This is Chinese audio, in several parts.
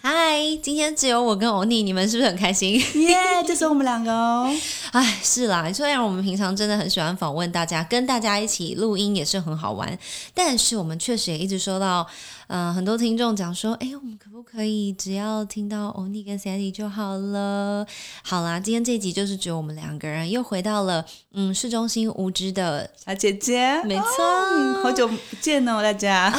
嗨，今天只有我跟欧尼，你们是不是很开心？耶，就是我们两个哦。哎，是啦，虽然我们平常真的很喜欢访问大家，跟大家一起录音也是很好玩，但是我们确实也一直收到，呃，很多听众讲说，哎，我们可以只要听到欧尼跟 Sandy 就好了？好啦，今天这集就是只有我们两个人，又回到了嗯市中心无知的，小姐姐，没错哦好久不见哦，大家。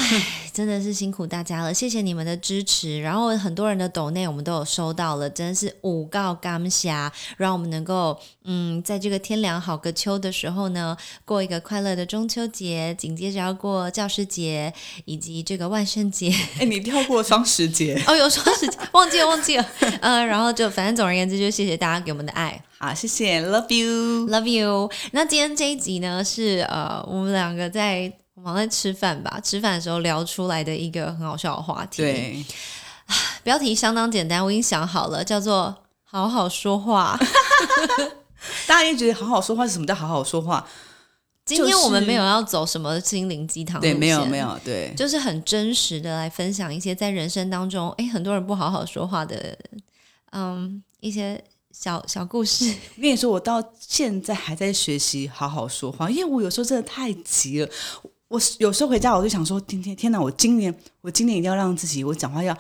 真的是辛苦大家了，谢谢你们的支持。然后很多人的抖内我们都有收到了，真的是五告感谢，让我们能够嗯，在这个天凉好个秋的时候呢，过一个快乐的中秋节，紧接着要过教师节以及这个万圣节。哎，你跳过双十节，哦，有双十节，忘记了忘记了。呃，然后就反正总而言之，就谢谢大家给我们的爱。好，谢谢，Love you。Love you。那今天这一集呢，是呃，我们两个在我们在吃饭吧，吃饭的时候聊出来的一个很好笑的话题。，对，标题相当简单，我已经想好了，叫做“好好说话 大家也觉得好好说话是什么叫好好说话？”。今天我们没有要走什么心灵鸡汤，对，没有没，有，对，就是很真实的来分享一些在人生当中，哎，很多人不好好说话的，嗯，一些小小故事。我跟你说，我到现在还在学习好好说话，因为我有时候真的太急了。我有时候回家，我就想说，今天天哪，我今年我今年一定要让自己，我讲话要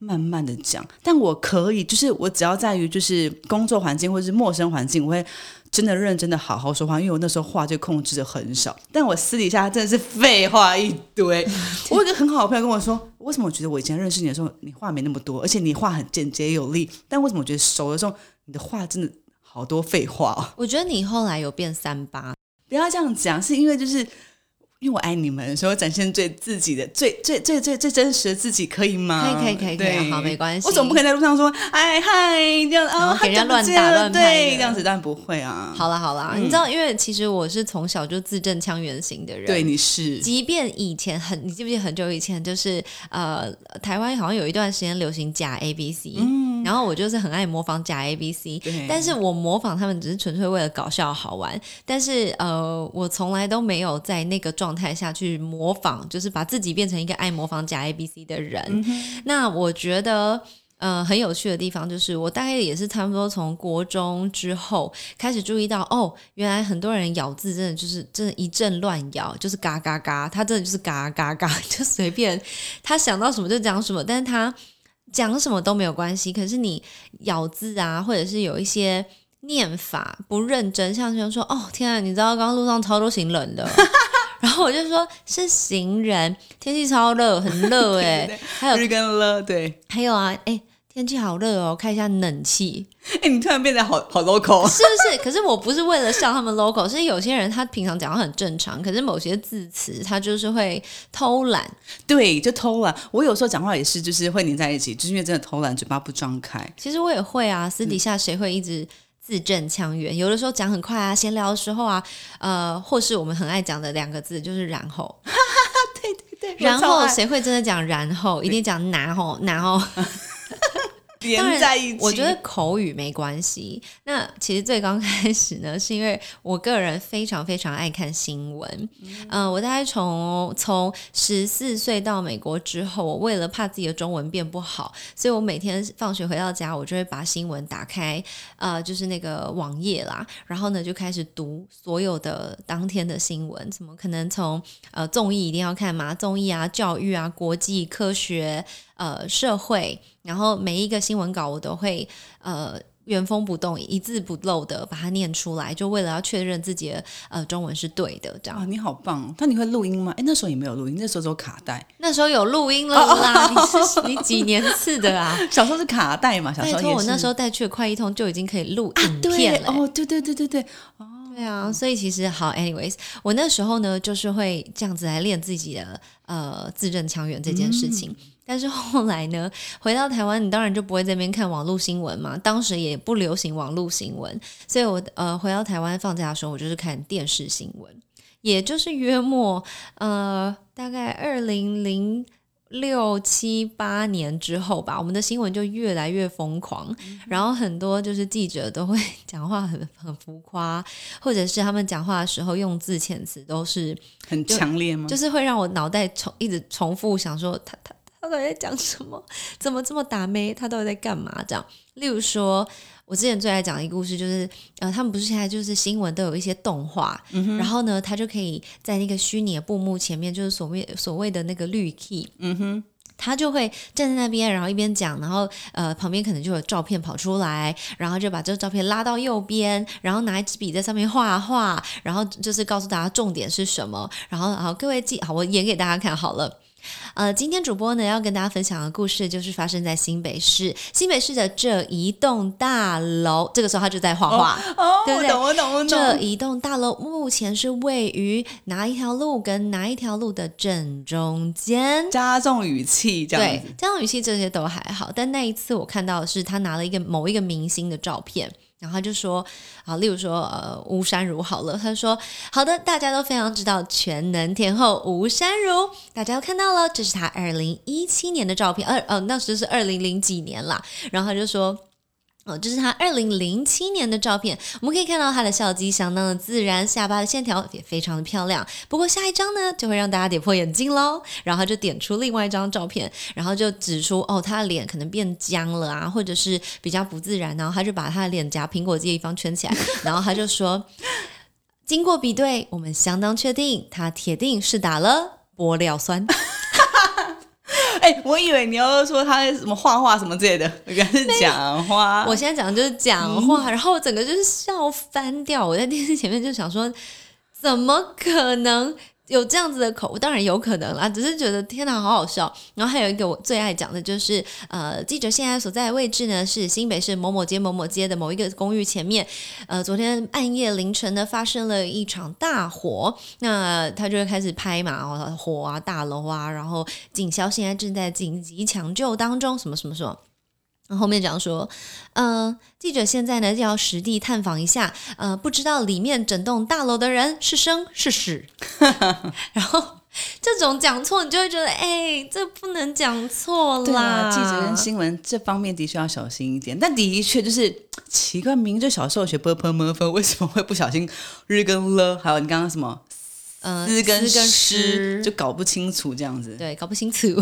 慢慢的讲。但我可以，就是我只要在于就是工作环境或者是陌生环境，我会真的认真的好好说话，因为我那时候话就控制的很少。但我私底下真的是废话一堆。我有一个很好的朋友跟我说，为什么我觉得我以前认识你的时候，你话没那么多，而且你话很简洁有力，但为什么我觉得熟的时候，你的话真的好多废话哦？我觉得你后来有变三八，不要这样讲，是因为就是因为我爱你们，所以我展现最自己的、最最最最最真实的自己，可以吗？可以可以可以可以好没关系。我总不可能在路上说哎嗨这样啊，给人家乱打乱拍对，这样子当然不会啊。好了好了，嗯。你知道，因为其实我是从小就字正腔圆型的人，对，你是。即便以前很，你记不记得很久以前，就是呃，台湾好像有一段时间流行假 A B C，、然后我就是很爱模仿假 A B C，嗯对但是我模仿他们只是纯粹为了搞笑好玩，但是呃，我从来都没有在那个状态下去模仿，就是把自己变成一个爱模仿假 A B C 的人。嗯那我觉得。呃，很有趣的地方就是，我大概也是差不多从国中之后开始注意到，哦，原来很多人咬字真的就是真的一阵乱咬，就是嘎嘎嘎，他真的就是嘎嘎嘎，就随便他想到什么就讲什么，但是他讲什么都没有关系。可是你咬字啊，或者是有一些念法不认真，像是说，哦天啊，你知道刚刚路上超多行人的。然后我就说是行人，天气超热，很热哎、对还有日跟了，对。还有啊，哎，天气好热哦，开一下冷气，哎，你突然变得好好 local，是不是？可是我不是为了笑他们 local，是有些人他平常讲话很正常，可是某些字词他就是会偷懒。对，就偷懒。我有时候讲话也是，就是会黏在一起，就是因为真的偷懒，嘴巴不张开。其实我也会啊，私底下谁会一直字正腔圆？有的时候讲很快啊，闲聊的时候啊，呃，或是我们很爱讲的两个字就是然后，对然后谁会真的讲然后？一定讲然后，然后。连在一起？我觉得口语没关系。那其实最刚开始呢，是因为我个人非常非常爱看新闻。嗯、我大概从从十四岁到美国之后，我为了怕自己的中文变不好，所以我每天放学回到家，我就会把新闻打开，呃，就是那个网页啦，然后呢就开始读所有的当天的新闻，怎么可能从呃综艺一定要看嘛，综艺啊、教育啊、国际科学、呃社会，然后每一个新闻稿我都会呃原封不动、一字不漏的把它念出来，就为了要确认自己的呃中文是对的。这样啊，你好棒哦！那你会录音吗？哎，那时候也没有录音，那时候只有卡带。那时候有录音了啦，你是你几年次的啊？小时候是卡带嘛，小时候也是。我那时候带去的快一通就已经可以录影片了、哦，对对对对对，哦对啊，所以其实好，anyways，我那时候呢就是会这样子来练自己的呃字正腔圆这件事情。但是后来呢，回到台湾，你当然就不会在那边看网络新闻嘛。当时也不流行网络新闻，所以我呃回到台湾放假的时候，我就是看电视新闻，也就是约莫呃大概二零零六七八年之后吧，我们的新闻就越来越疯狂，然后很多就是记者都会 讲话很很浮夸，或者是他们讲话的时候用字遣词都是很强烈吗？就是会让我脑袋重一直重复想说他他他到底在讲什么？怎么这么打妹？他到底在干嘛？这样，例如说。我之前最爱讲的一个故事，就是呃，他们不是现在就是新闻都有一些动画，然后呢，他就可以在那个虚拟的布幕前面，就是所谓所谓的那个绿 key，嗯哼，他就会站在那边，然后一边讲，然后呃，旁边可能就有照片跑出来，然后就把这个照片拉到右边，然后拿一支笔在上面画画，然后就是告诉大家重点是什么，然后好，各位记好，我演给大家看好了。呃，今天主播呢要跟大家分享的故事，就是发生在新北市。新北市的这一栋大楼，这个时候他就在画画，对不对？我懂，我懂，我懂。这一栋大楼目前是位于哪一条路跟哪一条路的正中间？加重语气，这样对。加重语气这些都还好，但那一次我看到的是他拿了一个某一个明星的照片。然后他就说啊，例如说呃，吴珊如好了，他说好的，大家都非常知道全能天后吴珊如，大家都看到了，这是他二零一七年的照片，二呃那时是二零零几年啦，然后他就说。这是他二零零七年的照片，我们可以看到他的笑肌相当的自然，下巴的线条也非常的漂亮。不过下一张呢，就会让大家跌破眼镜喽。然后就点出另外一张照片，然后就指出哦，他的脸可能变僵了啊，或者是比较不自然。然后他就把他的脸颊苹果肌的地方圈起来，然后他就说，经过比对，我们相当确定他铁定是打了玻尿酸。哎，我以为你要说他什么画画什么之类的，原来是讲话。我现在讲的就是讲话，然后整个就是笑翻掉。我在电视前面就想说，怎么可能？有这样子的口误，当然有可能啦，只是觉得天哪，好好笑。然后还有一个我最爱讲的就是，呃，记者现在所在的位置呢是新北市某某街某某街的某一个公寓前面。呃，昨天半夜凌晨呢发生了一场大火，那他就会开始拍嘛，火啊，大楼啊，然后警消现在正在紧急抢救当中，什么什么什么。后面讲说，嗯，记者现在呢要实地探访一下，呃，不知道里面整栋大楼的人是生是死。然后这种讲错，你就会觉得，哎，这不能讲错啦。记者跟新闻这方面的确要小心一点。但的确就是奇怪，明就小时候学 b p m f，为什么会不小心日跟了？还有你刚刚什么，嗯，日跟诗就搞不清楚这样子。对，搞不清楚。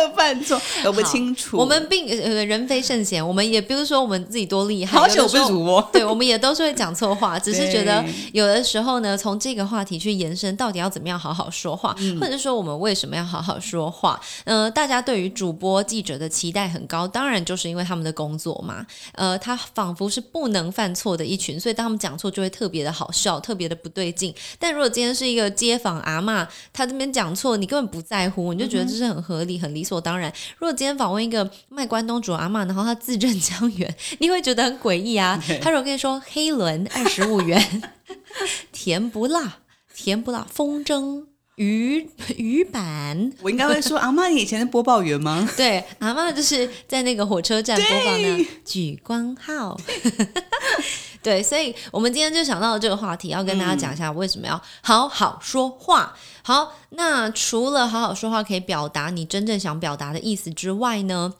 立刻犯错，搞不清楚。我们并呃人非圣贤，我们也不是说我们自己多厉害。好久不主播，对，我们也都是会讲错话，只是觉得有的时候呢，从这个话题去延伸，到底要怎么样好好说话，或者说我们为什么要好好说话？呃，大家对于主播记者的期待很高，当然就是因为他们的工作嘛。呃，他仿佛是不能犯错的一群，所以当他们讲错就会特别的好笑，特别的不对劲。但如果今天是一个街坊阿妈，他这边讲错，你根本不在乎，你就觉得这是很合理。很理所当然。如果今天访问一个卖关东煮阿妈，然后他字正腔圆，你会觉得很诡异啊。他如果跟你说黑轮二十五元，甜不辣，甜不辣，风筝鱼鱼板，我应该会说阿妈，你以前是播报员吗？对，阿妈就是在那个火车站播放的举光号。对，所以我们今天就想到了这个话题，要跟大家讲一下为什么要好好说话。好，那除了好好说话可以表达你真正想表达的意思之外呢，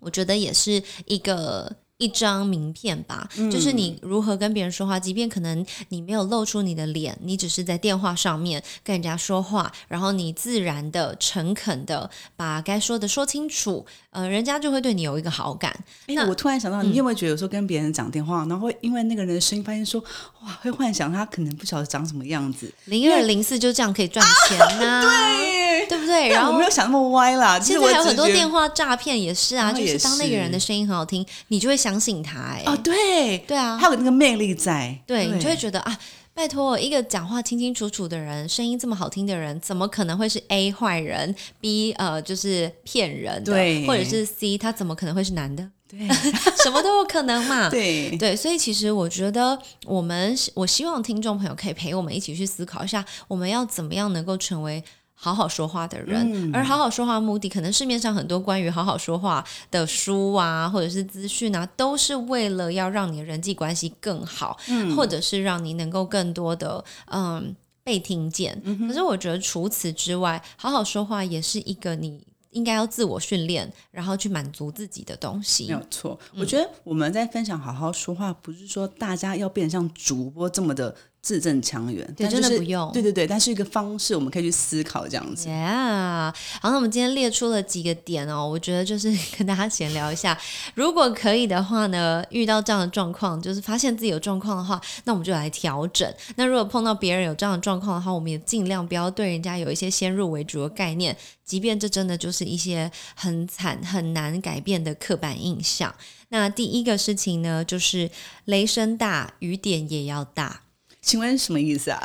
我觉得也是一个。一张名片吧，就是你如何跟别人说话，即便可能你没有露出你的脸，你只是在电话上面跟人家说话，然后你自然的、诚恳的把该说的说清楚，呃，人家就会对你有一个好感。那我突然想到，你有没有觉得有时候跟别人讲电话，然后会因为那个人的声音，发现说哇，会幻想他可能不晓得长什么样子？零二零四就这样可以赚钱呢？对，对不对？然后我没有想那么歪啦。现在还有很多电话诈骗也是啊，就是当那个人的声音很好听，你就会想。相信他哎哦对。对啊，他有那个魅力在，对你就会觉得啊，拜托一个讲话清清楚楚的人，声音这么好听的人，怎么可能会是 A 坏人，B 呃就是骗人的，或者是 C 他怎么可能会是男的？对，什么都有可能嘛。对。对，所以其实我觉得我们我希望听众朋友可以陪我们一起去思考一下，我们要怎么样能够成为。好好说话的人，而好好说话的目的，可能市面上很多关于好好说话的书啊，或者是资讯啊，都是为了要让你的人际关系更好，或者是让你能够更多的嗯被听见。嗯可是我觉得除此之外，好好说话也是一个你应该要自我训练，然后去满足自己的东西没有。错。我觉得我们在分享好好说话，不是说大家要变得像主播这么的字正腔圆，对就是真的不用对对对，但是一个方式，我们可以去思考这样子。Yeah，好，那我们今天列出了几个点哦，我觉得就是跟大家闲聊一下，如果可以的话呢，遇到这样的状况，就是发现自己有状况的话，那我们就来调整。那如果碰到别人有这样的状况的话，我们也尽量不要对人家有一些先入为主的概念，即便这真的就是一些很惨很难改变的刻板印象。那第一个事情呢，就是雷声大，雨点也要大。请问什么意思啊？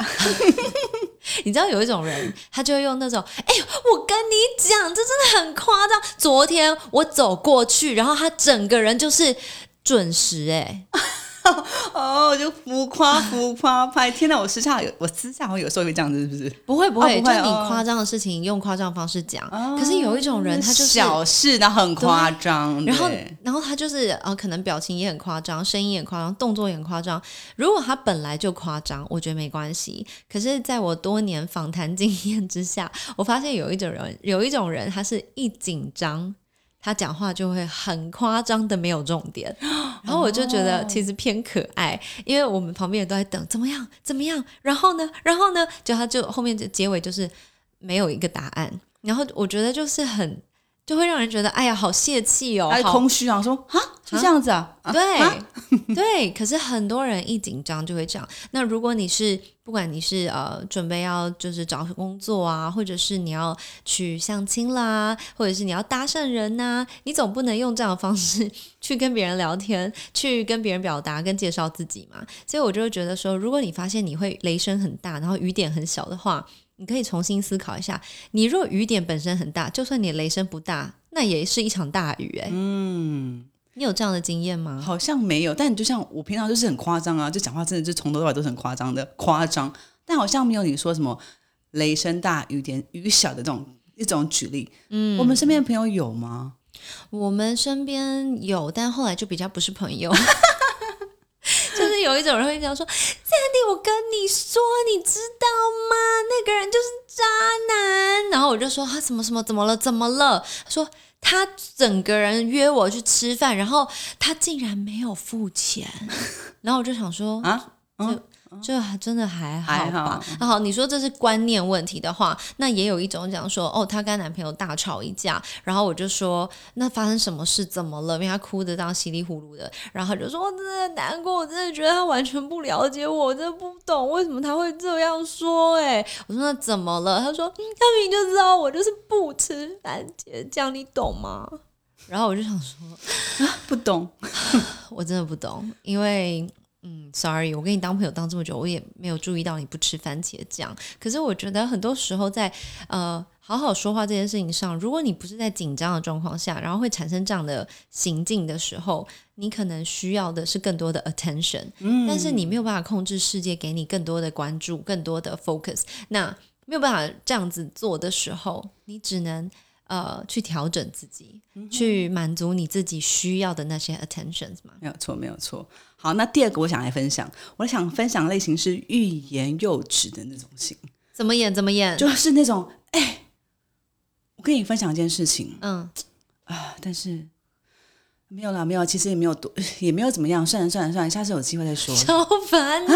你知道有一种人，他就会用那种，哎、我跟你讲，这真的很夸张。昨天我走过去，然后他整个人就是准时、哎，哦，我就浮夸浮夸拍。天哪，我私下有我私下会有时候会这样子，是不是？不会不会，哦不会就你哦夸张的事情用夸张的方式讲。可是有一种人，他就是小事，他很夸张，然后，然后他就是呃，可能表情也很夸张，声音也很夸张，动作也很夸张。如果他本来就夸张，我觉得没关系。可是，在我多年访谈经验之下，我发现有一种人，有一种人，他是一紧张，他讲话就会很夸张的没有重点。然后我就觉得其实偏可爱，因为我们旁边人都在等怎么样怎么样，然后呢，然后呢，就他就后面就结尾就是没有一个答案。然后我觉得就是很。就会让人觉得，哎呀，好泄气哦，空虚啊，说啊，就这样子啊，啊对、啊 对，可是很多人一紧张就会这样。那如果你是不管你是呃准备要就是找工作啊，或者是你要去相亲啦，或者是你要搭讪人呐、你总不能用这样的方式去跟别人聊天，去跟别人表达跟介绍自己嘛。所以我就会觉得说，如果你发现你会雷声很大，然后雨点很小的话。你可以重新思考一下，你若雨点本身很大，就算你雷声不大，那也是一场大雨哎、嗯，你有这样的经验吗？好像没有，但你就像我平常就是很夸张啊，就讲话真的就从头到尾都是很夸张的夸张，但好像没有你说什么雷声大雨点雨小的这种一种举例。嗯，我们身边的朋友有吗？我们身边有，但后来就比较不是朋友。就是有一种人会讲说：“Sandy，我跟你说，你知道吗？那个人就是渣男。”然后我就说：“他什么什么怎么了？怎么了？”他说：“他整个人约我去吃饭，然后他竟然没有付钱。”然后我就想说：“啊，这还真的还好吧好？那好，你说这是观念问题的话，那也有一种讲说，哦，她跟男朋友大吵一架，然后我就说，那发生什么事？怎么了？因为她哭的这样稀里糊涂的，然后她就说，我真的难过，我真的觉得他完全不了解我，我真的不懂为什么他会这样说、哎，我说那怎么了？他说，嗯他明明就知道我就是不吃番茄酱，你懂吗？然后我就想说，啊不懂，我真的不懂，因为嗯，sorry，我跟你当朋友当这么久，我也没有注意到你不吃番茄酱。可是我觉得很多时候在呃好好说话这件事情上，如果你不是在紧张的状况下，然后会产生这样的行径的时候，你可能需要的是更多的 attention，嗯、但是你没有办法控制世界给你更多的关注、更多的 focus。那没有办法这样子做的时候，你只能呃去调整自己，去满足你自己需要的那些 attentions 嘛。没有错，没有错。好，那第二个我想来分享，我想分享类型是欲言又止的那种型，怎么演怎么演？就是那种哎，我跟你分享一件事情嗯，啊，但是没有啦，没有，其实也没有多，也没有怎么样，算了算了算了，下次有机会再说。超烦啊！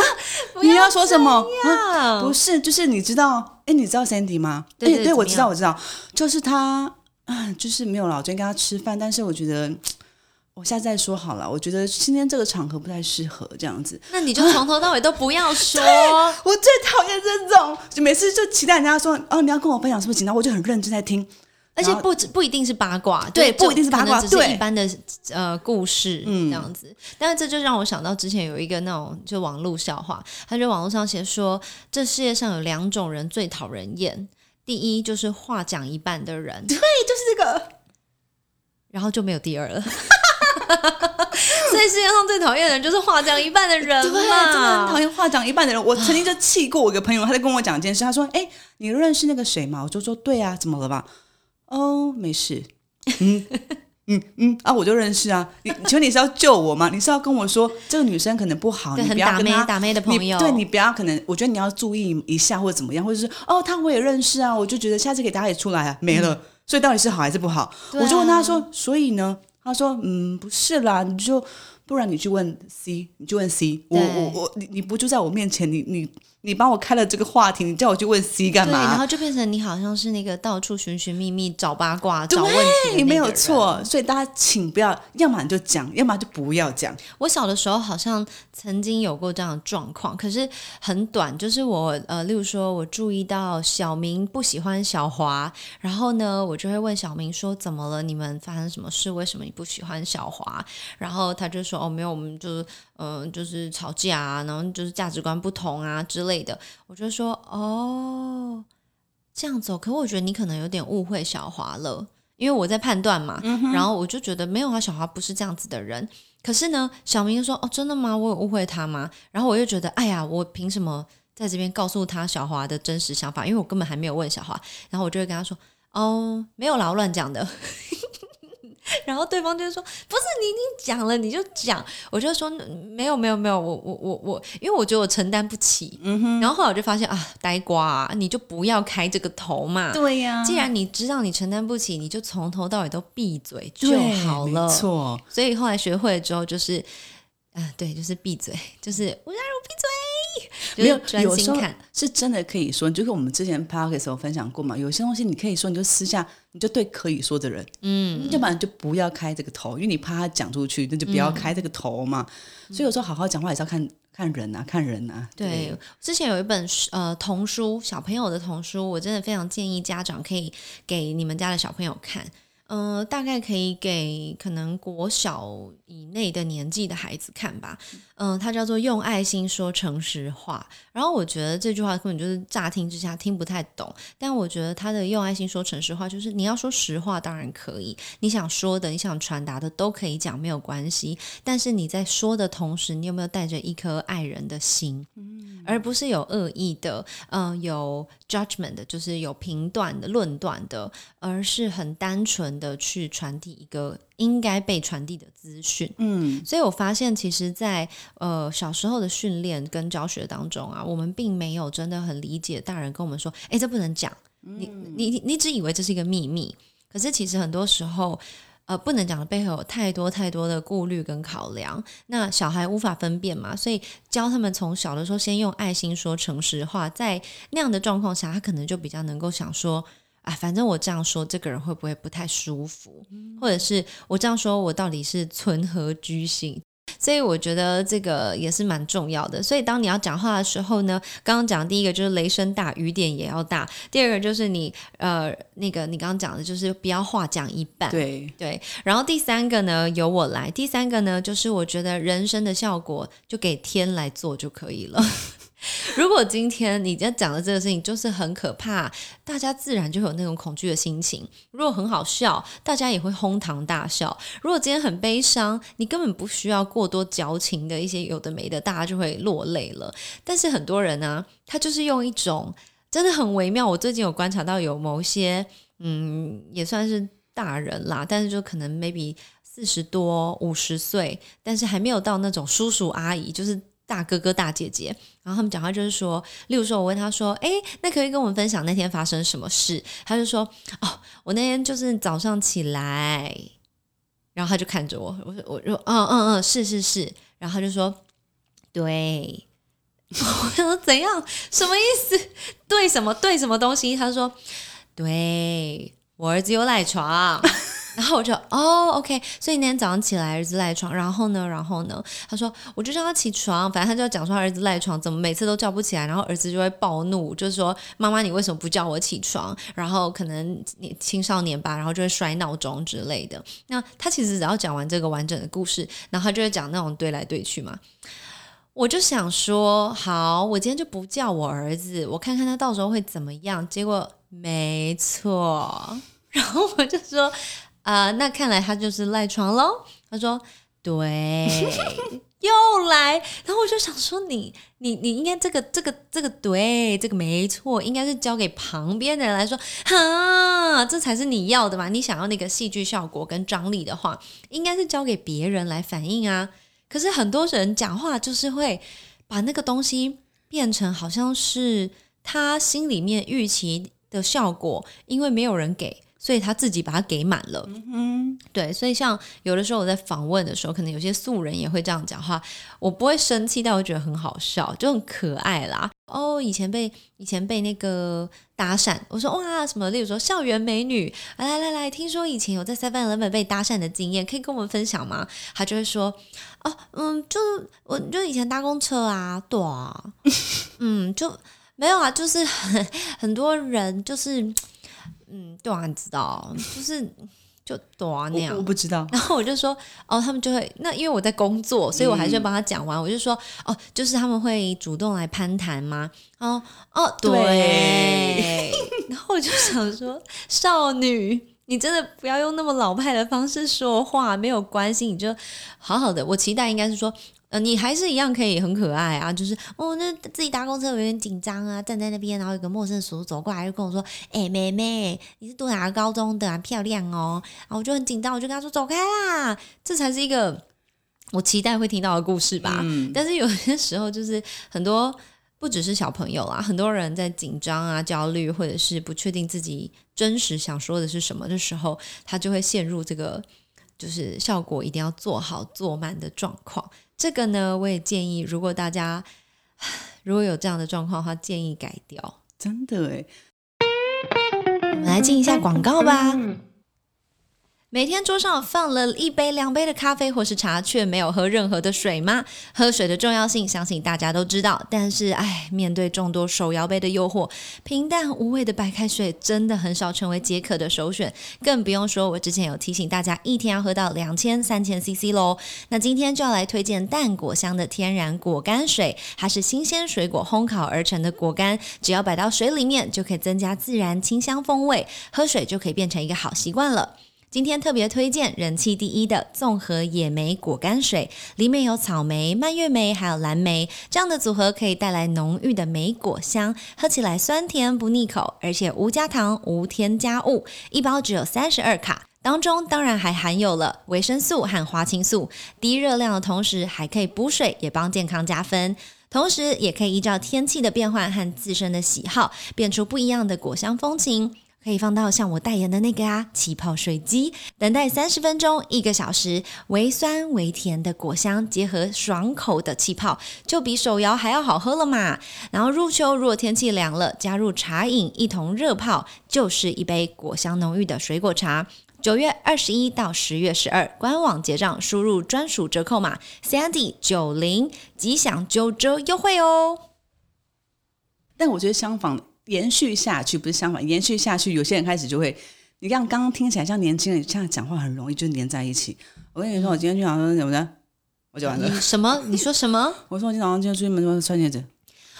你要说什么？要不是，就是你知道，哎，你知道 Sandy 吗？对哎对，我知道，我知道，就是他，啊，就是没有啦。我昨天跟他吃饭，但是我觉得我下次再说好了。我觉得今天这个场合不太适合这样子。那你就从头到尾都不要说。我最讨厌这种，就每次就期待人家说，哦，你要跟我分享什么情况，我就很认真在听。而且不不一定是八卦，对不一定是八卦只是对一般的呃故事这样子。但是这就让我想到之前有一个那种就网络笑话，他就网络上写说，这世界上有两种人最讨人厌，第一就是话讲一半的人，对就是这个，然后就没有第二了。所以世界上最讨厌的人就是话讲一半的人对，真的很嘛讨。厌话讲一半的人。我曾经就气过我一个朋友，他在跟我讲一件事，他说：“哎，你认识那个谁吗？”我就说：“对啊，怎么了吧？”哦，没事。嗯嗯嗯啊，我就认识啊。你请问你是要救我吗？你是要跟我说这个女生可能不好，你不要跟她。妹打妹的朋你友，对你不要可能，我觉得你要注意一下或者怎么样，或者是哦，他我也认识啊，我就觉得下次给大家也出来啊，没了。所以到底是好还是不好？啊我就问他说，所以呢？他说嗯，不是啦，你就不然你去问 C，你就问 C，我对我我你你不就在我面前，你你你帮我开了这个话题，你叫我去问 C 干嘛对，然？后就变成你好像是那个到处寻寻觅觅、找八卦、找问题的那对，没有错。所以大家请不要，要么你就讲，要么就不要讲。我小的时候好像曾经有过这样的状况，可是很短，就是我呃，例如说我注意到小明不喜欢小华，然后呢，我就会问小明说怎么了？你们发生什么事？为什么你不喜欢小华？然后他就说哦，没有，我们就嗯、呃就是吵架啊，然后就是价值观不同啊之类的。我就说哦，这样子、哦，可我觉得你可能有点误会小华了。因为我在判断嘛，然后我就觉得没有啊，小华不是这样子的人。可是呢，小明说：“哦，真的吗？我有误会他吗？”然后我又觉得：“哎呀，我凭什么在这边告诉他小华的真实想法？因为我根本还没有问小华。”然后我就会跟他说：“哦，没有啦，我乱讲的。”然后对方就会说：“不是你已经讲了，你就讲。”我就说：“没有，没有，没有，我我我我，因为我觉得我承担不起。”嗯哼。然后后来我就发现啊，呆瓜、啊，你就不要开这个头嘛。对呀既然你知道你承担不起，你就从头到尾都闭嘴就好了。没错，所以后来学会了之后，就是，啊、对，就是闭嘴，就是吴嘉如闭嘴，就是专有时候心看。是真的可以说，就是我们之前 p o d c a s 有分享过嘛，有些东西你可以说，你就私下你就对可以说的人，嗯，要不然就不要开这个头，因为你怕他讲出去，那就不要开这个头嘛。所以有时候好好讲话也是要看看人啊，看人啊。对，之前有一本呃童书，小朋友的童书，我真的非常建议家长可以给你们家的小朋友看。呃，大概可以给可能国小以内的年纪的孩子看吧。嗯、它叫做“用爱心说诚实话”。然后我觉得这句话根本就是乍听之下听不太懂，但我觉得他的“用爱心说诚实话”就是你要说实话当然可以，你想说的、你想传达的都可以讲，没有关系。但是你在说的同时，你有没有带着一颗爱人的心？而不是有恶意的，嗯、有 judgment 的，就是有评断的、论断的，而是很单纯的去传递一个应该被传递的资讯。嗯，所以我发现，其实在，呃小时候的训练跟教学当中啊，我们并没有真的很理解大人跟我们说：“哎，这不能讲。你你你你只以为这是一个秘密，可是其实很多时候。呃，不能讲的背后有太多太多的顾虑跟考量，那小孩无法分辨嘛，所以教他们从小的时候先用爱心说诚实话，在那样的状况下，他可能就比较能够想说，啊，反正我这样说，这个人会不会不太舒服，或者是我这样说，我到底是存何居心？所以我觉得这个也是蛮重要的。所以当你要讲话的时候呢，刚刚讲第一个就是雷声大雨点也要大，第二个就是你呃那个你刚刚讲的就是不要话讲一半，对，对，然后第三个呢，由我来。第三个呢，就是我觉得人生的效果就给天来做就可以了。如果今天你在讲的这个事情就是很可怕，大家自然就有那种恐惧的心情。如果很好笑，大家也会哄堂大笑。如果今天很悲伤，你根本不需要过多矫情的一些有的没的，大家就会落泪了。但是很多人呢，他就是用一种真的很微妙。我最近有观察到有某些嗯，也算是大人啦，但是就可能 maybe 四十多、五十岁，但是还没有到那种叔叔阿姨，就是大哥哥、大姐姐。然后他们讲话就是说，例如说，我问他说：“诶，那可以跟我们分享那天发生什么事？”他就说：“哦，我那天就是早上起来，然后他就看着我，我说：“我说，嗯嗯嗯，是是是。”然后他就说：“对。”我说：“怎样？什么意思？对什么？对什么东西？”他说：“对我儿子又赖床。” 然后我就哦，OK，所以那天早上起来，儿子赖床，然后呢，然后呢，他说我就叫他起床，反正他就要讲说儿子赖床，怎么每次都叫不起来，然后儿子就会暴怒，就是说妈妈你为什么不叫我起床？然后可能你青少年吧，然后就会摔闹钟之类的。那他其实只要讲完这个完整的故事，然后他就会讲那种对来对去嘛。我就想说，好，我今天就不叫我儿子，我看看他到时候会怎么样。结果没错，然后我就说。啊、那看来他就是赖床喽。他说：“对，又来，然后我就想说你，你你应该这个这个这个对，这个没错，应该是交给旁边的人来说，哈，这才是你要的嘛。你想要那个戏剧效果跟张力的话，应该是交给别人来反应啊。可是很多人讲话就是会把那个东西变成好像是他心里面预期的效果，因为没有人给。所以他自己把它给满了，嗯，对，所以像有的时候我在访问的时候，可能有些素人也会这样讲话，我不会生气，但我觉得很好笑，就很可爱啦。哦，以前被以前被那个搭讪，我说哇什么，例如说校园美女，来来来，听说以前有在 Seven Eleven 被搭讪的经验，可以跟我们分享吗？他就会说，哦，嗯，就我就以前搭公车啊，对啊，嗯，就没有啊，就是很很多人就是。嗯，对啊，你知道，就是就对啊那样，我不知道。然后我就说，哦，他们就会那因为我在工作，所以我还是要帮他讲完。我就说，哦，就是他们会主动来攀谈吗？哦哦，对。然后我就想说，少女，你真的不要用那么老派的方式说话，没有关系，你就好好的。我期待应该是说。呃，你还是一样可以很可爱啊，就是哦，那自己搭公车有点紧张啊，站在那边，然后有个陌生叔叔走过来就跟我说：“哎，妹妹，你是读哪个高中的啊？漂亮哦。”然后我就很紧张，我就跟他说：“走开啦！”这才是一个我期待会听到的故事吧。但是有些时候，就是很多不只是小朋友啊，很多人在紧张啊、焦虑，或者是不确定自己真实想说的是什么的时候，他就会陷入这个就是效果一定要做好做满的状况。这个呢，我也建议，如果大家 如果有这样的状况的话，建议改掉。真的哎，我们来进一下广告吧。每天桌上放了一杯、两杯的咖啡或是茶，却没有喝任何的水吗？喝水的重要性，相信大家都知道。但是，哎，面对众多手摇杯的诱惑，平淡无味的白开水真的很少成为解渴的首选。更不用说，我之前有提醒大家，一天要喝到两千、三千 CC 喽。那今天就要来推荐淡果香的天然果干水，它是新鲜水果烘烤而成的果干，只要摆到水里面，就可以增加自然清香风味，喝水就可以变成一个好习惯了。今天特别推荐人气第一的综合野莓果干水，里面有草莓、蔓越莓还有蓝莓，这样的组合可以带来浓郁的莓果香，喝起来酸甜不腻口，而且无加糖、无添加物，一包只有三十二卡，当中当然还含有了维生素和花青素，低热量的同时还可以补水，也帮健康加分，同时也可以依照天气的变换和自身的喜好，变出不一样的果香风情。可以放到像我代言的那个啊气泡水机，等待三十分钟、一个小时，微酸微甜的果香结合爽口的气泡，就比手摇还要好喝了嘛。然后入秋，如果天气凉了，加入茶饮一同热泡，就是一杯果香浓郁的水果茶。九月二十一到十月十二，官网结账输入专属折扣码 Sandy 九零，即享九折优惠哦。但我觉得相反。延续下去不是相反，延续下去，有些人开始就会，你看刚刚听起来像年轻人，这样讲话很容易就黏在一起。我跟你说，我今天就早上怎么的？我讲完了。什么？你说什么？我说我今天早上今天出门说穿鞋子。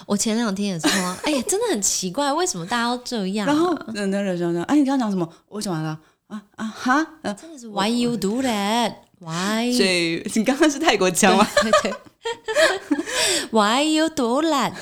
我前两天也是说，哎呀，真的很奇怪，为什么大家都这样？然后那那人说说，哎，你刚刚讲什么？我讲完了。啊啊哈！真的是 Why you do that? Why？所以你刚刚是泰国腔吗？对对。Why you do that？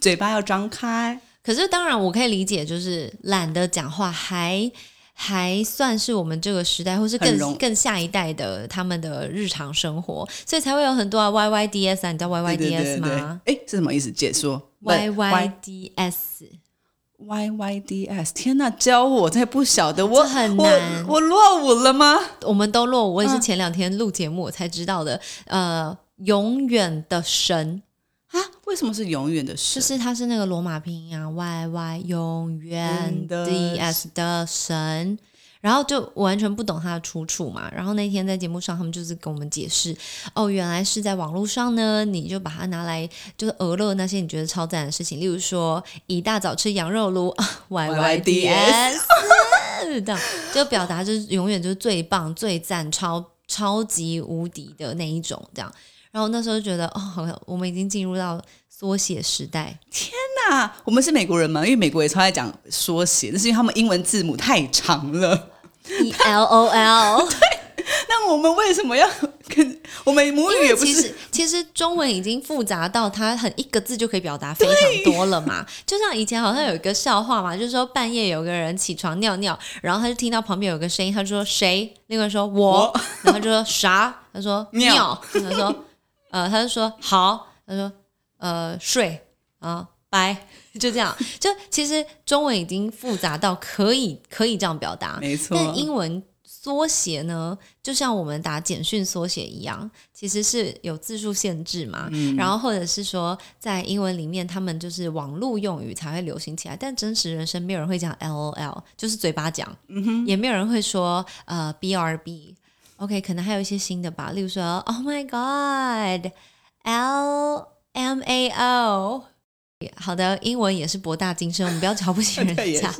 嘴巴要张开。可是，当然，我可以理解，就是懒得讲话，还还算是我们这个时代，或是更更下一代的他们的日常生活，所以才会有很多啊 Y Y D S 啊，你知道 Y Y D S 吗？哎，是什么意思？解说 Y Y D S，Y Y D S，天哪，教我，才不晓得，我很难，我落伍了吗？我们都落伍，我也是前两天录节目我才知道的。呃，永远的神。啊，为什么是永远的神？就是它是那个罗马拼音啊，Y Y 永远 D S 的神，然后就完全不懂它的出处嘛。然后那天在节目上，他们就是跟我们解释，哦，原来是在网络上呢，你就把它拿来就是俄勒那些你觉得超赞的事情，例如说一大早吃羊肉炉，Y Y D S，这样就表达就是永远就是最棒、最赞、超超级无敌的那一种这样。然后那时候就觉得，哦，好像我们已经进入到缩写时代。天哪，我们是美国人吗？因为美国也超爱讲缩写，那是因为他们英文字母太长了。E L O L。对，那我们为什么要跟我们母语也不是其实其实中文已经复杂到它很一个字就可以表达非常多了嘛。就像以前好像有一个笑话嘛，就是说半夜有个人起床尿尿，然后他就听到旁边有个声音，他就说谁？那个人说我，我然后就说啥？他说 尿尿，他说呃，他就说好，他说呃睡啊拜，就这样。就其实中文已经复杂到可以可以这样表达，没错，但英文缩写呢，就像我们打简讯缩写一样，其实是有字数限制嘛。嗯然后或者是说，在英文里面，他们就是网络用语才会流行起来，但真实人生没有人会讲 L O L，就是嘴巴讲，嗯也没有人会说呃 B R B。OK，可能还有一些新的吧，例如说 Oh my God，L M A O。好的，英文也是博大精深，我们不要瞧不起 人家。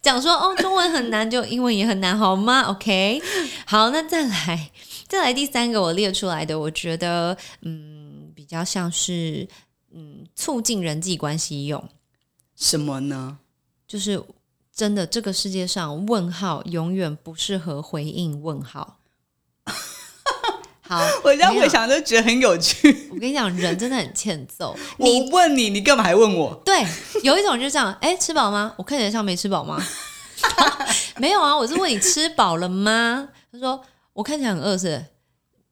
讲说哦，中文很难，就英文也很难，好吗？OK，好，那再来，再来第三个我列出来的，我觉得嗯，比较像是嗯，促进人际关系用，什么呢？就是真的，这个世界上问号永远不适合回应问号。好，我这样回想都觉得很有趣。我跟你讲，人真的很欠揍。我你问你，你干嘛还问我？对，有一种就是这样，哎，吃饱吗？我看起来像没吃饱吗？没有啊，我是问你吃饱了吗？他说我看起来很饿是不是？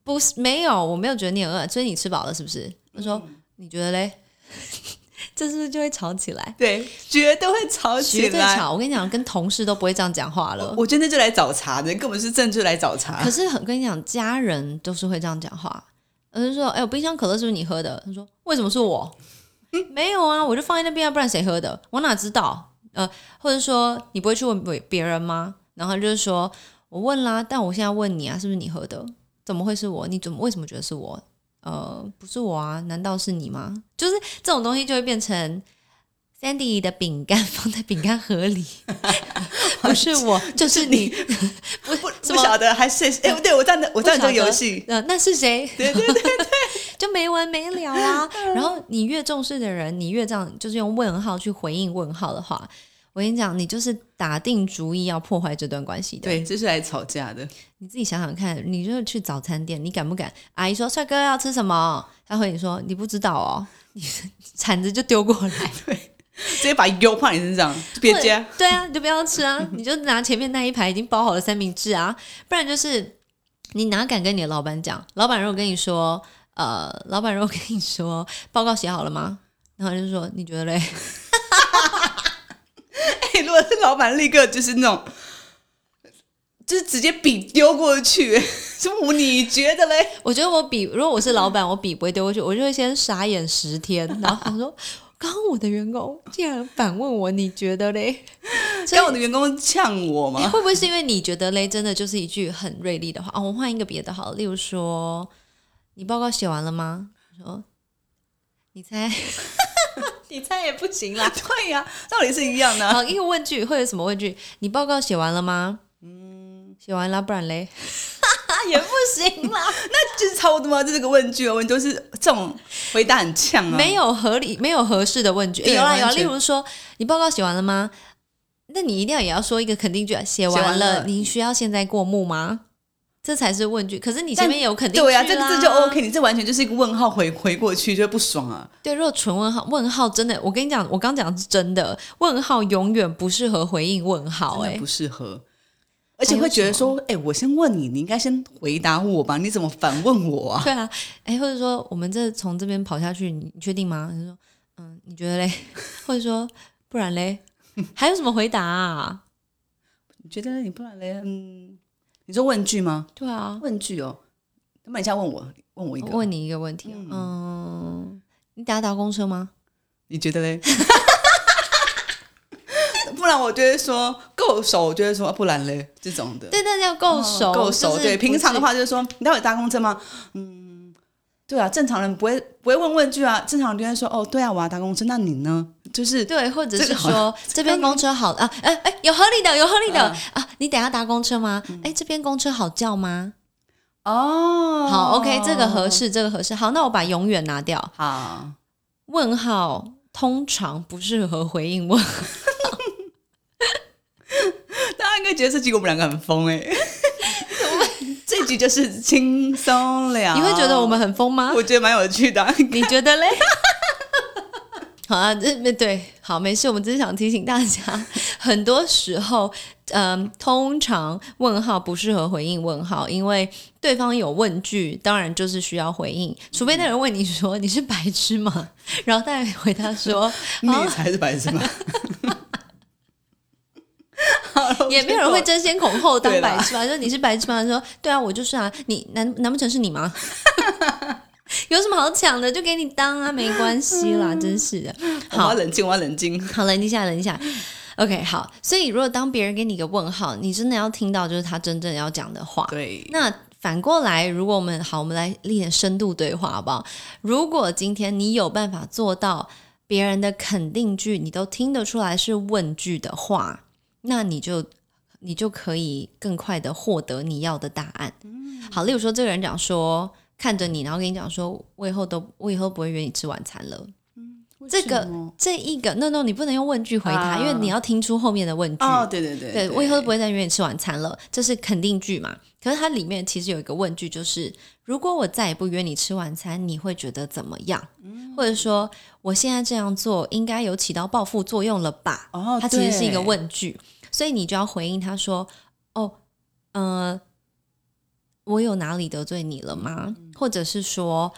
不是，没有，我没有觉得你很饿，所以你吃饱了是不是？他说你觉得嘞？这是不是就会吵起来？对，绝对会吵起来。绝对吵！我跟你讲，跟同事都不会这样讲话了。我今天就来找茬的，根本是正就来找茬可。是很跟你讲，家人都是会这样讲话。我就说，哎、我冰箱可乐是不是你喝的？他说，为什么是我？没有啊，我就放在那边啊，不然谁喝的？我哪知道？呃，或者说你不会去问别别人吗？然后就是说我问啦，但我现在问你啊，是不是你喝的？怎么会是我？你怎么为什么觉得是我？呃，不是我啊，难道是你吗？就是这种东西就会变成 Sandy 的饼干放在饼干盒里，不是我，就是你。不不晓得还是哎，对我知道你我知道这个游戏，呃，那是谁？对对对对，就没完没了啊。然后你越重视的人，你越这样，就是用问号去回应问号的话，我跟你讲，你就是打定主意要破坏这段关系的。对，这是来吵架的。你自己想想看，你就是去早餐店，你敢不敢？阿姨说帅哥要吃什么，他和你说你不知道哦，你铲子就丢过来，对直接把油放你身上，别接。对啊，你就不要吃啊，你就拿前面那一排已经包好的三明治啊，不然就是你哪敢跟你的老板讲？老板如果跟你说，呃，老板如果跟你说报告写好了吗？然后就说你觉得嘞？哎，如果是老板，立刻就是那种，就是直接笔丢过去，什么你觉得嘞？我觉得我笔，如果我是老板，我笔不会丢过去，我就会先傻眼十天，然后我说，刚刚我的员工竟然反问我，你觉得嘞？所以我的员工呛我吗？会不会是因为你觉得嘞，真的就是一句很锐利的话？啊，我们换一个别的好了，例如说，你报告写完了吗？我说，你猜，你猜也不行啦。对呀、道理是一样的啊。好，一个问句会有什么问句？你报告写完了吗？嗯，写完了，不然嘞，也不行啦。那就是差不多嘛，这是个问句哦，问就是这种回答很呛啊。没有合理、没有合适的问句。对有啊有啊，例如说，你报告写完了吗？那你一定要也要说一个肯定句啊，写完完了，您需要现在过目吗？这才是问句。可是你前面有肯定句对呀、这个字就 OK，你这完全就是一个问号回回过去就不爽啊。对，如果纯问号，问号真的，我跟你讲，我刚讲的是真的，问号永远不适合回应问号、哎不，适合，而且会觉得说，哎、我先问你，你应该先回答我吧？你怎么反问我啊？对啊，哎，或者说我们这从这边跑下去，你你确定吗？他说，嗯，你觉得嘞？或者说，不然嘞？还有什么回答啊？你觉得你不然嘞？嗯，你说问句吗？对啊，问句哦，那么你现在问我，问我一个，我问你一个问题哦，嗯，你等下搭公车吗？你觉得嘞？不然我就会说够熟，我就会说不然嘞这种的。对，那叫够熟，哦够熟。对，就是不平常的话就是说，你待会搭公车吗？嗯，对啊，正常人不会不会问问句啊，正常人就会说，哦，对啊，我要搭公车，那你呢？就是对，或者是说这边公车好啊，哎哎，有合理的，有合理的、嗯啊，你等下搭公车吗？哎，这边公车好叫吗？哦，好，OK，这个合适，这个合适。好，那我把永远拿掉，好，问号通常不适合回应问号，大家应该觉得这集我们两个很疯哎、这 这集就是轻松聊。你会觉得我们很疯吗？我觉得蛮有趣的。你觉得嘞？好啊，这没对，好没事。我们只是想提醒大家，很多时候，嗯，通常问号不适合回应问号，因为对方有问句，当然就是需要回应。除非那人问你说你是白痴吗？然后再回答说你才是白痴吗？也没有人会争先恐后当白痴吧？说你是白痴吗？说对啊，我就是啊。你难难不成是你吗？有什么好抢的？就给你当啊，没关系啦，真是的。好，冷静，我要冷静。好，冷静下，冷静下。OK，好。所以，如果当别人给你一个问号，你真的要听到就是他真正要讲的话。对。那反过来，如果我们好，我们来练点深度对话，好不好？如果今天你有办法做到别人的肯定句，你都听得出来是问句的话，那你就你就可以更快的获得你要的答案。好，例如说，这个人讲说。看着你，然后跟你讲说，我以后都我以后不会约你吃晚餐了。嗯，这个这一个，no no，你不能用问句回答，因为你要听出后面的问句。哦，对对对，对我以后都不会再约你吃晚餐了，这是肯定句嘛？可是它里面其实有一个问句，就是如果我再也不约你吃晚餐，你会觉得怎么样？或者说我现在这样做应该有起到报复作用了吧？哦，它其实是一个问句，所以你就要回应他说，哦，呃。我有哪里得罪你了吗？或者是说，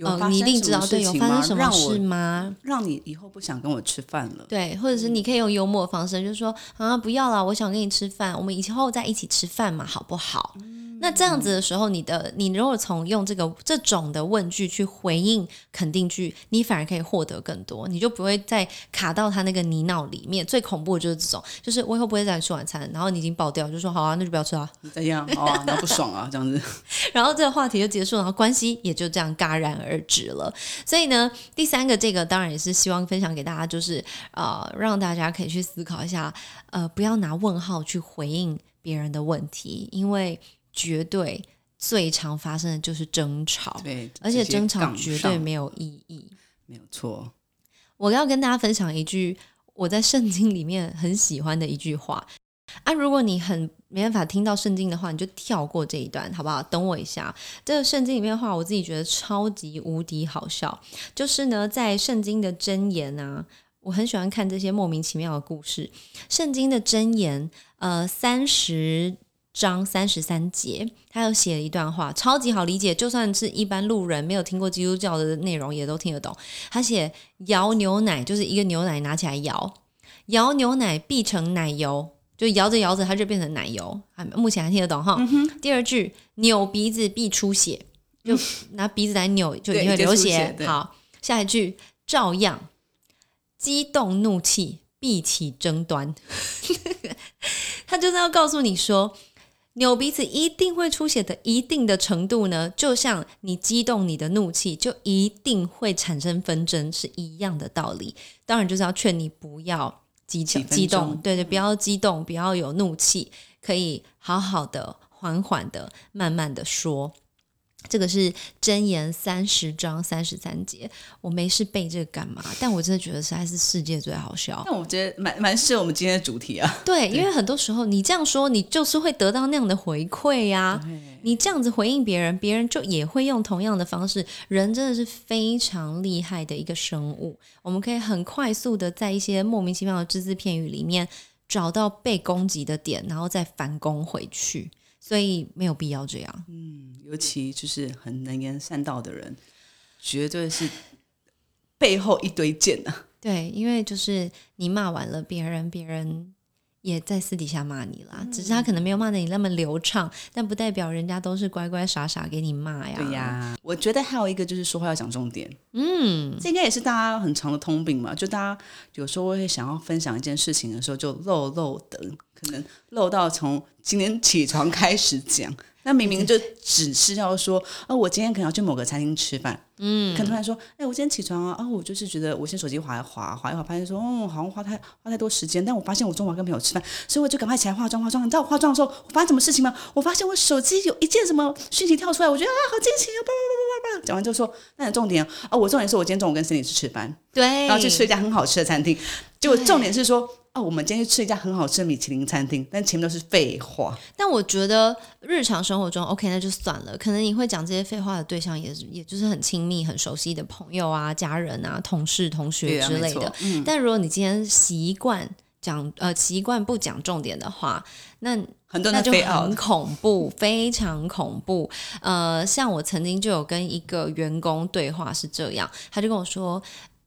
呃，你一定知道对有发生什么事吗？让你以后不想跟我吃饭了？对，或者是你可以用幽默的方式，就是说啊，不要了，我想跟你吃饭，我们以后再一起吃饭嘛，好不好？那这样子的时候，你的你如果从用这个这种的问句去回应肯定句，你反而可以获得更多，你就不会再卡到他那个泥淖里面。最恐怖的就是这种，就是我以后不会再吃晚餐，然后你已经爆掉，就说好啊，那就不要吃啊，怎样啊？那不爽啊，这样子。然后这个话题就结束，然后关系也就这样戛然而止了。所以呢，第三个这个当然也是希望分享给大家，就是呃，让大家可以去思考一下，呃，不要拿问号去回应别人的问题，因为。绝对最常发生的就是争吵，对，而且争吵绝对没有意义，没有错。我要跟大家分享一句我在圣经里面很喜欢的一句话啊，如果你很没办法听到圣经的话，你就跳过这一段好不好？等我一下，这个圣经里面的话，我自己觉得超级无敌好笑，就是呢，在圣经的箴言啊，我很喜欢看这些莫名其妙的故事。圣经的箴言，呃，三十。章三十三节，他有写了一段话，超级好理解，就算是一般路人没有听过基督教的内容，也都听得懂。他写摇牛奶，就是一个牛奶拿起来摇，摇牛奶必成奶油，就摇着摇着它就变成奶油。目前还听得懂哈。第二句扭鼻子必出血，就拿鼻子来扭就你会流血。好，下一句照样激动怒气必起争端，他就是要告诉你说。扭鼻子一定会出血的，一定的程度呢，就像你激动你的怒气，就一定会产生纷争，是一样的道理。当然就是要劝你不要激激动，对对，不要激动，不要有怒气，可以好好的、缓缓的、慢慢的说。这个是真言三十章三十三节，我没事背这个干嘛？但我真的觉得实在是世界最好笑。那我觉得蛮蛮适合我们今天的主题啊。对，因为很多时候你这样说，你就是会得到那样的回馈呀。你这样子回应别人，别人就也会用同样的方式。人真的是非常厉害的一个生物，我们可以很快速的在一些莫名其妙的只字片语里面找到被攻击的点，然后再反攻回去。所以没有必要这样。嗯，尤其就是很能言善道的人，绝对是背后一堆剑啊。对，因为就是你骂完了别人，别人。也在私底下骂你啦，只是他可能没有骂的你那么流畅，但不代表人家都是乖乖傻傻给你骂呀。对呀，我觉得还有一个就是说话要讲重点。嗯，这应该也是大家很长的通病嘛，就大家有时候会想要分享一件事情的时候，就漏漏的，可能漏到从今天起床开始讲。那明明就只是要说，哦，我今天可能要去某个餐厅吃饭，嗯，可能突然说，哎，我今天起床啊，哦，我就是觉得我先手机划一划，划一划，发现说，哦，好像花太花太多时间，但我发现我中午要跟朋友吃饭，所以我就赶快起来化妆化妆。你知道我化妆的时候，我发现什么事情吗？我发现我手机有一件什么讯息跳出来，我觉得啊，好惊喜啊，叭叭叭叭叭。讲完就说，那重点啊，我重点是我今天中午跟 Cindy 去吃饭，对，然后去吃一家很好吃的餐厅，结果重点是说。哦，我们今天去吃一家很好吃的米其林餐厅，但前面都是废话。但我觉得日常生活中，OK，那就算了。可能你会讲这些废话的对象，也是也就是很亲密、很熟悉的朋友啊、家人啊、同事、同学之类的。但如果你今天习惯讲呃习惯不讲重点的话，那很多那就很恐怖，非常恐怖。呃，像我曾经就有跟一个员工对话是这样，他就跟我说：“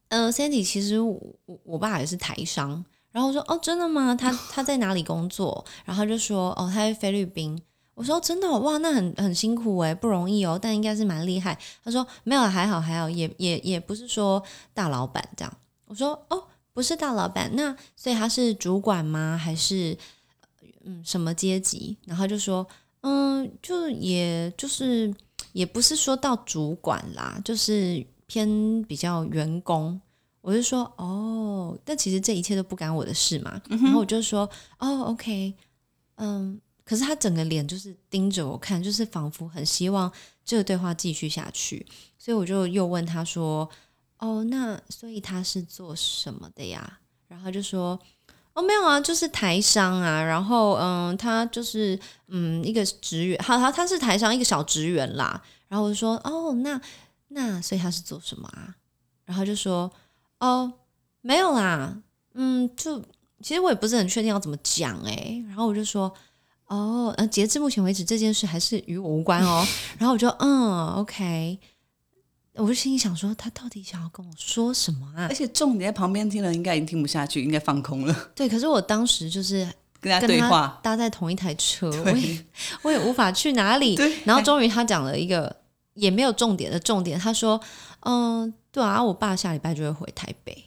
呃，Sandy，其实我我爸也是台商。”然后我说哦，真的吗？他他在哪里工作？然后他就说哦，他在菲律宾。我说真的哇，那很很辛苦诶，不容易哦，但应该是蛮厉害。他说没有，还好还好，也也也不是说大老板这样。我说哦，不是大老板，那所以他是主管吗？还是嗯什么阶级？然后就说嗯，就也就是也不是说到主管啦，就是偏比较员工。我就说哦，但其实这一切都不干我的事嘛。然后我就说哦，OK，嗯，可是他整个脸就是盯着我看，就是仿佛很希望这个对话继续下去。所以我就又问他说：“哦，那所以他是做什么的呀？”然后就说：“哦，没有啊，就是台商啊。然后嗯，他就是嗯一个职员，好好，他是台商一个小职员啦。然后我就说：哦，那那所以他是做什么啊？然后就说。”哦，没有啦，嗯，就其实我也不是很确定要怎么讲哎，然后我就说，哦，呃，截至目前为止这件事还是与我无关哦，然后我就嗯，OK，我就心里想说，他到底想要跟我说什么啊？而且重点在旁边听了，应该已经听不下去，应该放空了。对，可是我当时就是跟他对话，搭在同一台车，我也 我也无法去哪里。然后终于他讲了一个也没有重点的重点，他说，嗯。对啊，我爸下礼拜就会回台北，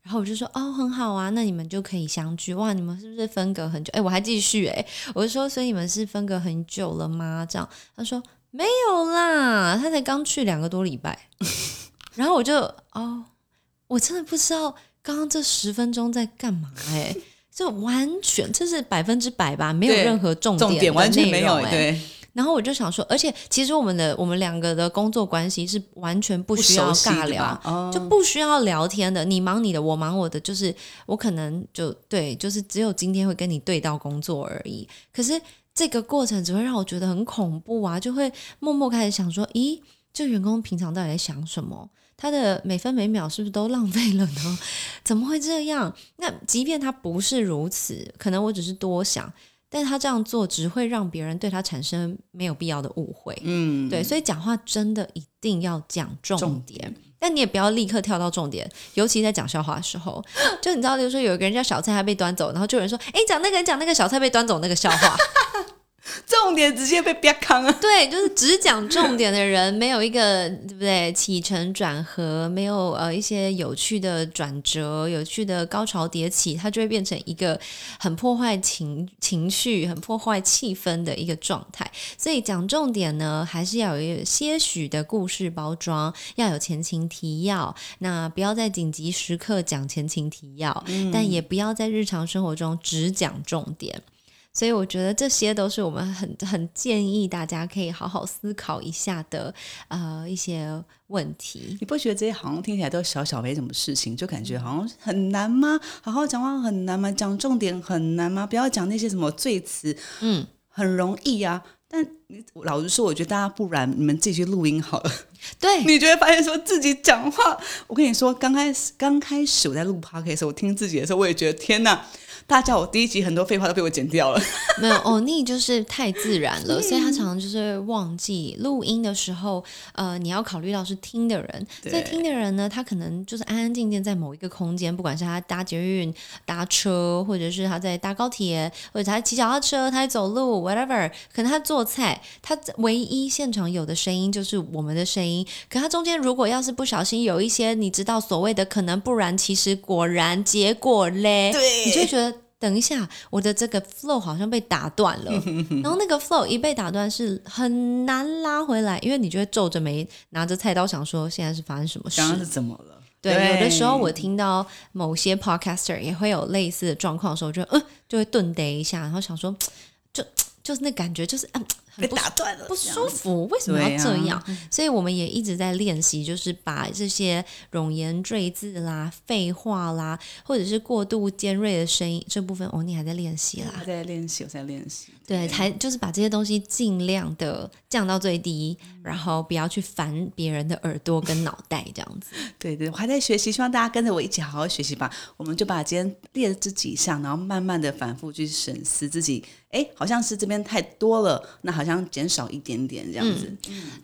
然后我就说哦，很好啊，那你们就可以相聚哇！你们是不是分隔很久？哎，我还继续哎，我就说，所以你们是分隔很久了吗？这样他说没有啦，他才刚去两个多礼拜，然后我就哦，我真的不知道刚刚这十分钟在干嘛哎，就完全这是百分之百吧，没有任何重点，完全没有哎。然后我就想说，而且其实我们的我们两个的工作关系是完全不需要尬聊，就不需要聊天的。你忙你的，我忙我的，就是我可能就对，就是只有今天会跟你对到工作而已。可是这个过程只会让我觉得很恐怖啊，就会默默开始想说，咦，这员工平常到底在想什么？他的每分每秒是不是都浪费了呢？怎么会这样？那即便他不是如此，可能我只是多想。但他这样做只会让别人对他产生没有必要的误会，嗯，对，所以讲话真的一定要讲重点，但你也不要立刻跳到重点，尤其在讲笑话的时候，就你知道，比如说有一个人叫小菜，他被端走，然后就有人说，哎，讲那个人讲那个小菜被端走那个笑话。重点直接被憋康啊！对，就是只讲重点的人，没有一个对不对？起承转合，没有呃一些有趣的转折、有趣的高潮迭起，它就会变成一个很破坏情情绪、很破坏气氛的一个状态。所以讲重点呢，还是要有一些许的故事包装，要有前情提要。那不要在紧急时刻讲前情提要，但也不要在日常生活中只讲重点。所以我觉得这些都是我们很很建议大家可以好好思考一下的呃一些问题。你不觉得这些好像听起来都小小没什么事情，就感觉好像很难吗？好好讲话很难吗？讲重点很难吗？不要讲那些什么罪词，嗯，很容易啊。但你老实说，我觉得大家不然你们自己去录音好了。对，你就会发现说自己讲话，我跟你说，刚开始刚开始我在录 p o d c a s 时候，我听自己的时候，我也觉得天哪。大家叫我第一集很多废话都被我剪掉了，没有欧尼就是太自然了，所以他常常就是忘记录音的时候，呃，你要考虑到是听的人，所以听的人呢，他可能就是安安静静在某一个空间，不管是他搭捷运、搭车，或者是他在搭高铁，或者他骑脚踏车，他在走路，whatever，可能他做菜，他唯一现场有的声音就是我们的声音，可它中间如果要是不小心有一些你知道所谓的可能，不然其实果然结果嘞，对，你就觉得。等一下，我的这个 flow 好像被打断了，然后那个 flow 一被打断是很难拉回来，因为你就会皱着眉拿着菜刀想说现在是发生什么事？刚刚是怎么了？对，有的时候我听到某些 podcaster 也会有类似的状况的时候，就嗯就会顿呆一下，然后想说就就是那感觉就是嗯。被很不打断了，不舒服，为什么要这样？所以我们也一直在练习，就是把这些冗言赘字啦、废话啦，或者是过度尖锐的声音这部分，哦，你还在练习啦还。在练习，我在练习。对，才就是把这些东西尽量的降到最低，然后不要去烦别人的耳朵跟脑袋这样子。对对，我还在学习，希望大家跟着我一起好好学习吧。我们就把今天列这几项，然后慢慢的反复去审视自己，哎，好像是这边太多了，那好像减少一点点这样子。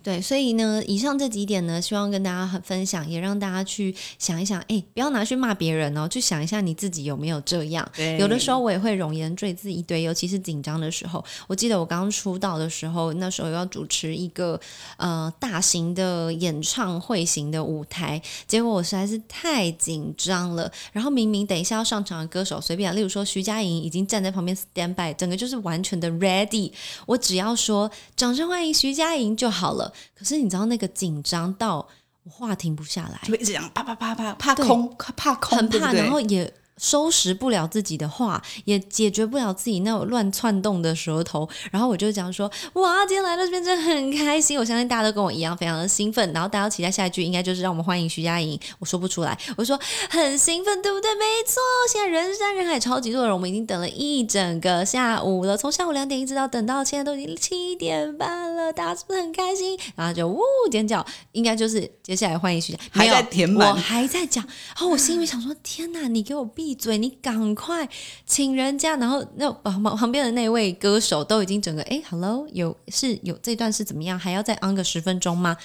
对，所以呢，以上这几点呢，希望跟大家很分享，也让大家去想一想，哎，不要拿去骂别人哦，去想一下你自己有没有这样。对有的时候我也会容颜赘字一堆，尤其是紧张的时候。我记得我刚出道的时候，那时候要主持一个呃大型的演唱会型的舞台，结果我实在是太紧张了。然后明明等一下要上场的歌手，随便啊，例如说徐佳莹已经站在旁边 stand by，整个就是完全的 ready，我只要说掌声欢迎徐佳莹就好了。可是你知道那个紧张到我话停不下来，就一直讲啪啪啪啪，怕空，怕空，很怕，对对然后也收拾不了自己的话，也解决不了自己那种乱窜动的舌头。然后我就讲说：“哇，今天来到这边真的很开心，我相信大家都跟我一样非常的兴奋。”然后大家期待下一句应该就是让我们欢迎徐佳莹，我说不出来，我说很兴奋，对不对？没错，现在人山人海，超级多人，我们已经等了一整个下午了，从下午两点一直到等到现在都已经七点半了，大家是不是很开心？然后就呜尖叫，应该就是接下来欢迎徐佳，还有在填满我还在讲，然后我心里想说：天哪，你给我闭嘴！你赶快请人家。然后那旁旁旁边的那位歌手都已经整个哎，hello，有是有这段是怎么样？还要再 on 个十分钟吗？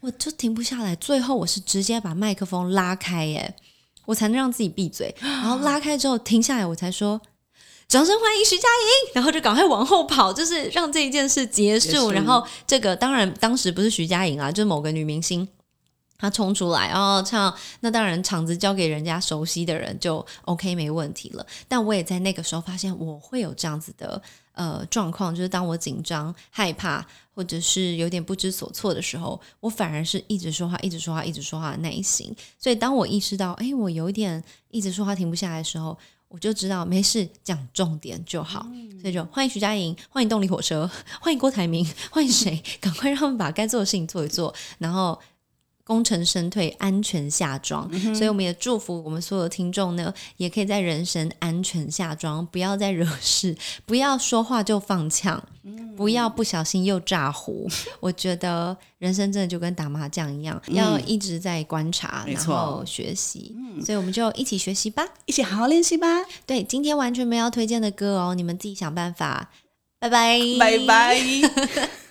我就停不下来，最后我是直接把麦克风拉开，耶，我才能让自己闭嘴。然后拉开之后停下来，我才说。掌声欢迎徐佳莹，然后就赶快往后跑，就是让这一件事结束。结束然后这个当然当时不是徐佳莹啊，就是某个女明星，她冲出来，然后唱，那当然场子交给人家熟悉的人就 OK 没问题了。但我也在那个时候发现我会有这样子的呃状况，就是当我紧张、害怕或者是有点不知所措的时候，我反而是一直说话、一直说话、一直说话的耐心。所以当我意识到，哎，我有一点一直说话停不下来的时候，我就知道没事，讲重点就好。所以就欢迎徐佳莹，欢迎动力火车，欢迎郭台铭，欢迎谁？赶快让他们把该做的事情做一做，然后功成身退，安全下庄。所以我们也祝福我们所有听众呢，也可以在人生安全下庄，不要再惹事，不要说话就放枪，不要不小心又炸糊。我觉得人生真的就跟打麻将一样，要一直在观察，然后学习。所以我们就一起学习吧。一起好好练习吧，对，今天完全没有要推荐的歌哦，你们自己想办法。拜拜，拜拜。